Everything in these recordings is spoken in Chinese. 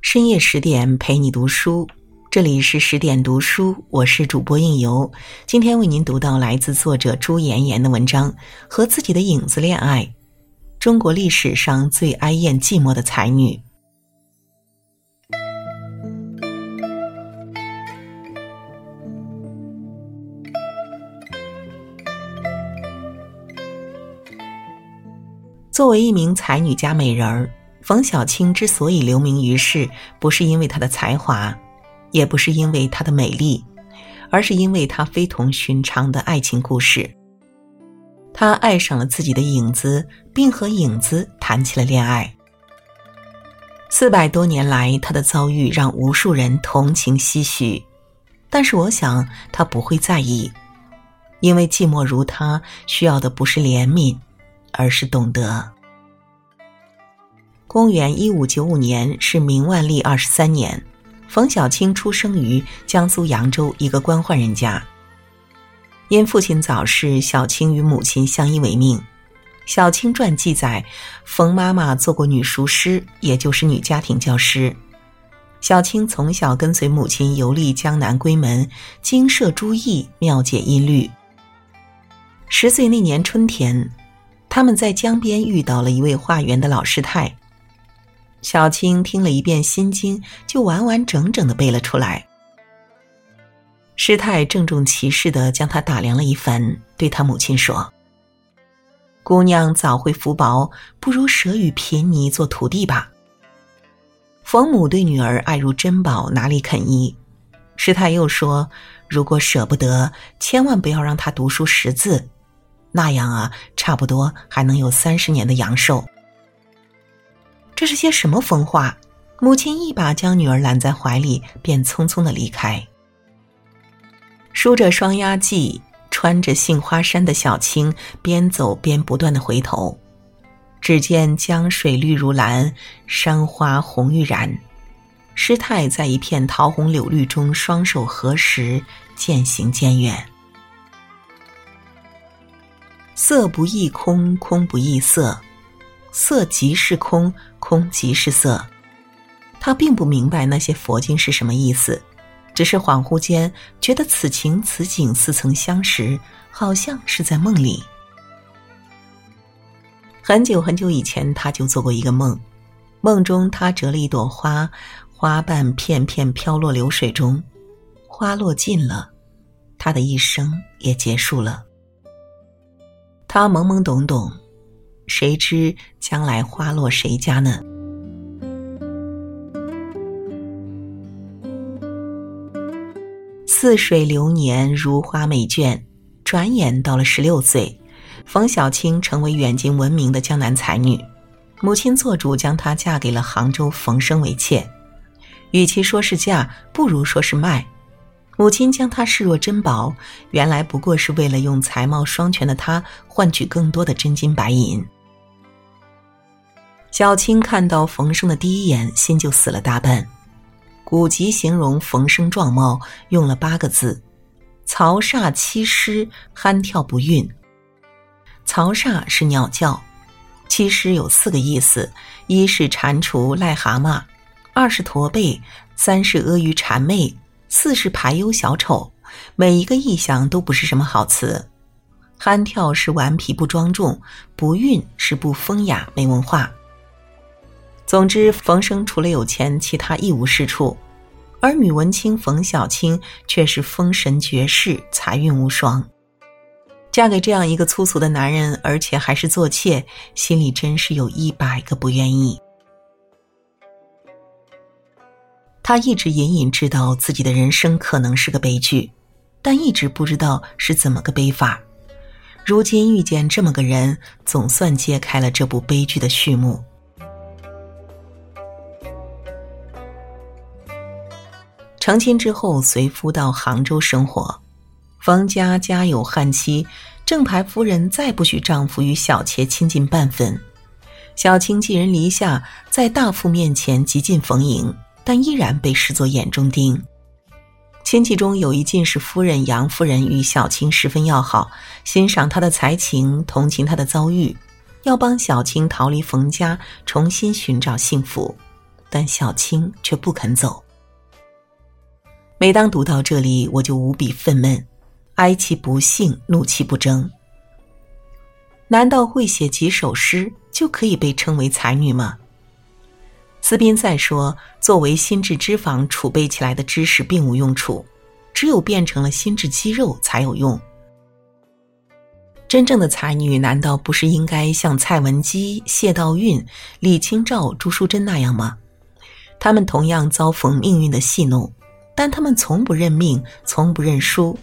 深夜十点陪你读书，这里是十点读书，我是主播应由。今天为您读到来自作者朱妍妍的文章《和自己的影子恋爱》，中国历史上最哀艳寂寞的才女。作为一名才女加美人儿。冯小青之所以留名于世，不是因为她的才华，也不是因为她的美丽，而是因为她非同寻常的爱情故事。她爱上了自己的影子，并和影子谈起了恋爱。四百多年来，她的遭遇让无数人同情唏嘘，但是我想她不会在意，因为寂寞如她，需要的不是怜悯，而是懂得。公元一五九五年是明万历二十三年，冯小青出生于江苏扬州一个官宦人家。因父亲早逝，小青与母亲相依为命。小青传记载，冯妈妈做过女塾师，也就是女家庭教师。小青从小跟随母亲游历江南闺门，精舍诸艺，妙解音律。十岁那年春天，他们在江边遇到了一位化缘的老师太。小青听了一遍《心经》，就完完整整的背了出来。师太郑重其事的将他打量了一番，对他母亲说：“姑娘早会福薄，不如舍与贫尼做徒弟吧。”冯母对女儿爱如珍宝，哪里肯依？师太又说：“如果舍不得，千万不要让他读书识字，那样啊，差不多还能有三十年的阳寿。”这是些什么疯话？母亲一把将女儿揽在怀里，便匆匆的离开。梳着双压髻、穿着杏花衫的小青，边走边不断的回头。只见江水绿如蓝，山花红欲燃。师太在一片桃红柳绿中，双手合十，渐行渐远。色不异空，空不异色。色即是空，空即是色。他并不明白那些佛经是什么意思，只是恍惚间觉得此情此景似曾相识，好像是在梦里。很久很久以前，他就做过一个梦，梦中他折了一朵花，花瓣片片飘落流水中，花落尽了，他的一生也结束了。他懵懵懂懂。谁知将来花落谁家呢？似水流年，如花美眷。转眼到了十六岁，冯小青成为远近闻名的江南才女。母亲做主将她嫁给了杭州冯生为妾。与其说是嫁，不如说是卖。母亲将她视若珍宝，原来不过是为了用才貌双全的她换取更多的真金白银。小青看到冯生的第一眼，心就死了大半。古籍形容冯生状貌，用了八个字：曹煞七师，酣跳不孕。曹煞是鸟叫，七师有四个意思：一是蟾蜍、癞蛤蟆；二是驼背；三是阿谀谄媚；四是排忧小丑。每一个意象都不是什么好词。憨跳是顽皮不庄重，不孕是不风雅没文化。总之，冯生除了有钱，其他一无是处；而女文青冯小青却是风神绝世，财运无双。嫁给这样一个粗俗的男人，而且还是做妾，心里真是有一百个不愿意。她一直隐隐知道自己的人生可能是个悲剧，但一直不知道是怎么个悲法。如今遇见这么个人，总算揭开了这部悲剧的序幕。成亲之后，随夫到杭州生活。冯家家有悍妻，正牌夫人再不许丈夫与小妾亲近半分。小青寄人篱下，在大夫面前极尽逢迎，但依然被视作眼中钉。亲戚中有一进士夫人杨夫人与小青十分要好，欣赏她的才情，同情她的遭遇，要帮小青逃离冯家，重新寻找幸福。但小青却不肯走。每当读到这里，我就无比愤懑，哀其不幸，怒其不争。难道会写几首诗就可以被称为才女吗？斯宾塞说：“作为心智脂肪储备起来的知识并无用处，只有变成了心智肌肉才有用。真正的才女难道不是应该像蔡文姬、谢道韫、李清照、朱淑珍那样吗？他们同样遭逢命运的戏弄，但他们从不认命，从不认输。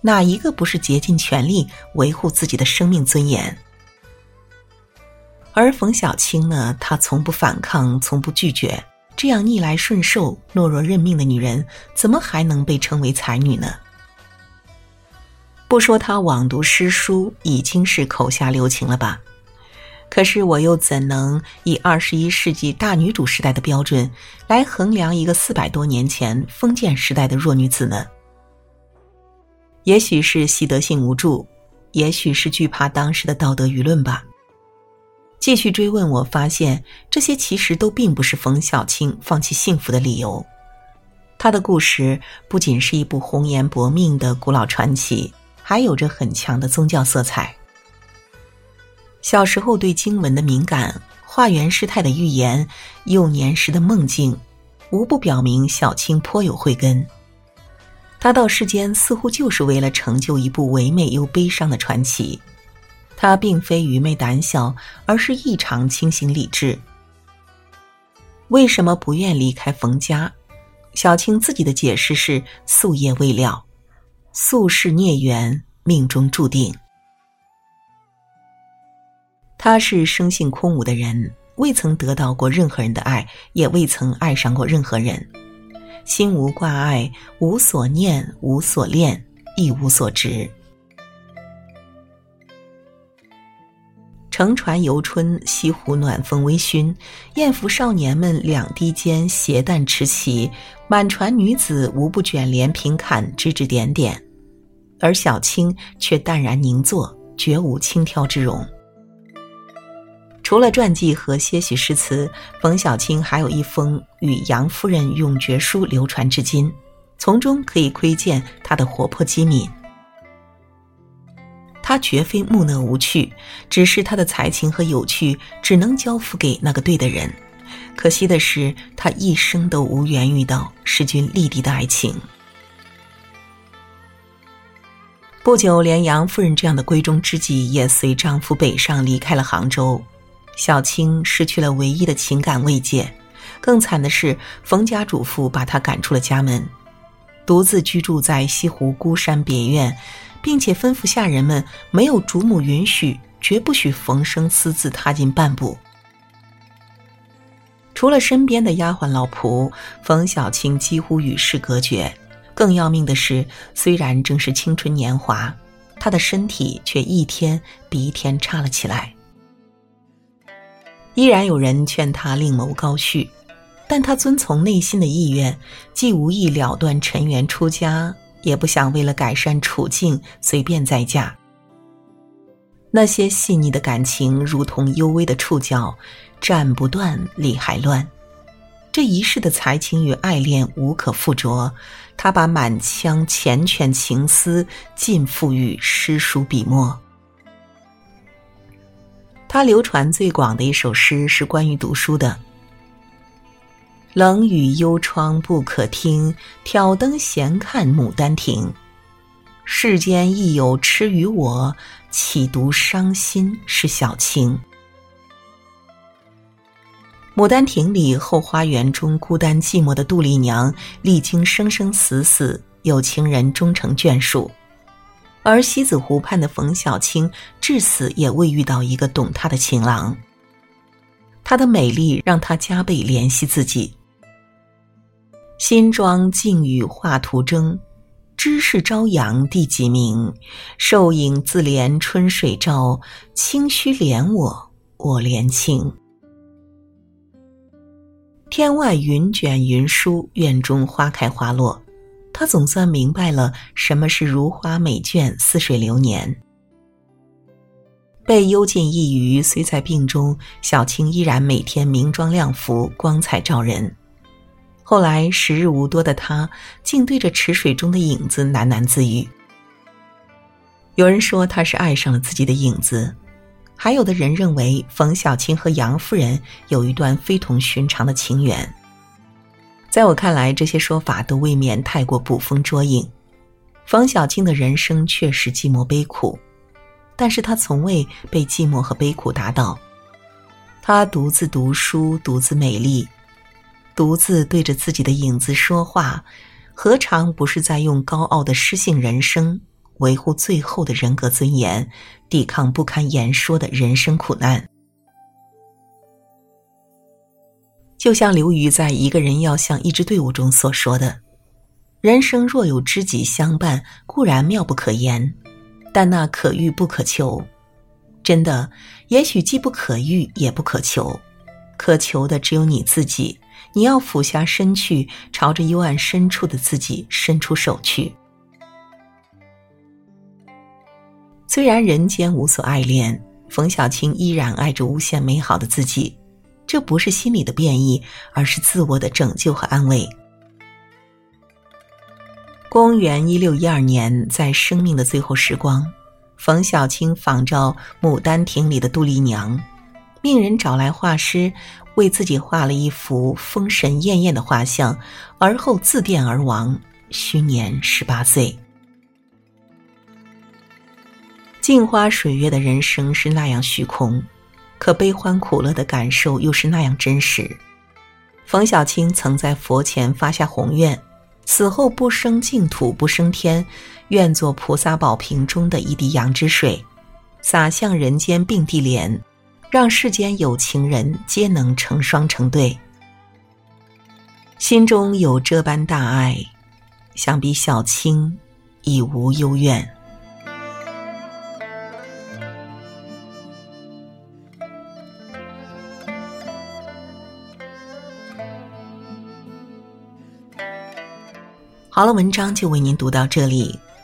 哪一个不是竭尽全力维护自己的生命尊严？”而冯小青呢？她从不反抗，从不拒绝，这样逆来顺受、懦弱认命的女人，怎么还能被称为才女呢？不说她枉读诗书，已经是口下留情了吧？可是我又怎能以二十一世纪大女主时代的标准来衡量一个四百多年前封建时代的弱女子呢？也许是习得性无助，也许是惧怕当时的道德舆论吧。继续追问，我发现这些其实都并不是冯小青放弃幸福的理由。她的故事不仅是一部红颜薄命的古老传奇，还有着很强的宗教色彩。小时候对经文的敏感，化缘师太的预言，幼年时的梦境，无不表明小青颇有慧根。她到世间似乎就是为了成就一部唯美又悲伤的传奇。他并非愚昧胆小，而是异常清醒理智。为什么不愿离开冯家？小青自己的解释是：夙业未了，夙世孽缘，命中注定。他是生性空无的人，未曾得到过任何人的爱，也未曾爱上过任何人，心无挂碍，无所念，无所恋，亦无所执。乘船游春，西湖暖风微醺，艳福少年们两堤间携弹持旗，满船女子无不卷帘平侃，指指点点，而小青却淡然凝坐，绝无轻佻之容。除了传记和些许诗词，冯小青还有一封与杨夫人永诀书流传至今，从中可以窥见她的活泼机敏。他绝非木讷无趣，只是他的才情和有趣只能交付给那个对的人。可惜的是，他一生都无缘遇到势均力敌的爱情。不久，连杨夫人这样的闺中知己也随丈夫北上离开了杭州，小青失去了唯一的情感慰藉。更惨的是，冯家主妇把她赶出了家门，独自居住在西湖孤山别院。并且吩咐下人们，没有主母允许，绝不许冯生私自踏进半步。除了身边的丫鬟老仆，冯小青几乎与世隔绝。更要命的是，虽然正是青春年华，她的身体却一天比一天差了起来。依然有人劝她另谋高婿，但她遵从内心的意愿，既无意了断尘缘出家。也不想为了改善处境随便再嫁。那些细腻的感情如同幽微的触角，斩不断，理还乱。这一世的才情与爱恋无可附着，他把满腔缱绻情思尽付于诗书笔墨。他流传最广的一首诗是关于读书的。冷雨幽窗不可听，挑灯闲看《牡丹亭》。世间亦有痴于我，岂独伤心是小青？《牡丹亭》里后花园中孤单寂寞的杜丽娘，历经生生死死，有情人终成眷属；而西子湖畔的冯小青，至死也未遇到一个懂她的情郎。她的美丽让她加倍怜惜自己。新妆镜与画图争，知是朝阳第几名？瘦影自怜春水照，清虚怜我，我怜清。天外云卷云舒，院中花开花落。他总算明白了什么是如花美眷、似水流年。被幽禁一隅，虽在病中，小青依然每天明妆亮服，光彩照人。后来时日无多的他，竟对着池水中的影子喃喃自语。有人说他是爱上了自己的影子，还有的人认为冯小青和杨夫人有一段非同寻常的情缘。在我看来，这些说法都未免太过捕风捉影。冯小青的人生确实寂寞悲苦，但是他从未被寂寞和悲苦打倒。他独自读书，独自美丽。独自对着自己的影子说话，何尝不是在用高傲的诗性人生维护最后的人格尊严，抵抗不堪言说的人生苦难？就像刘瑜在《一个人要像一支队伍》中所说的：“人生若有知己相伴，固然妙不可言，但那可遇不可求。真的，也许既不可遇，也不可求，可求的只有你自己。”你要俯下身去，朝着幽暗深处的自己伸出手去。虽然人间无所爱恋，冯小青依然爱着无限美好的自己。这不是心理的变异，而是自我的拯救和安慰。公元一六一二年，在生命的最后时光，冯小青仿照《牡丹亭》里的杜丽娘，命人找来画师。为自己画了一幅风神艳艳的画像，而后自电而亡，虚年十八岁。镜花水月的人生是那样虚空，可悲欢苦乐的感受又是那样真实。冯小青曾在佛前发下宏愿，死后不生净土不生天，愿做菩萨宝瓶中的一滴阳之水，洒向人间并蒂莲。让世间有情人皆能成双成对，心中有这般大爱，想必小青已无幽怨。好了，文章就为您读到这里。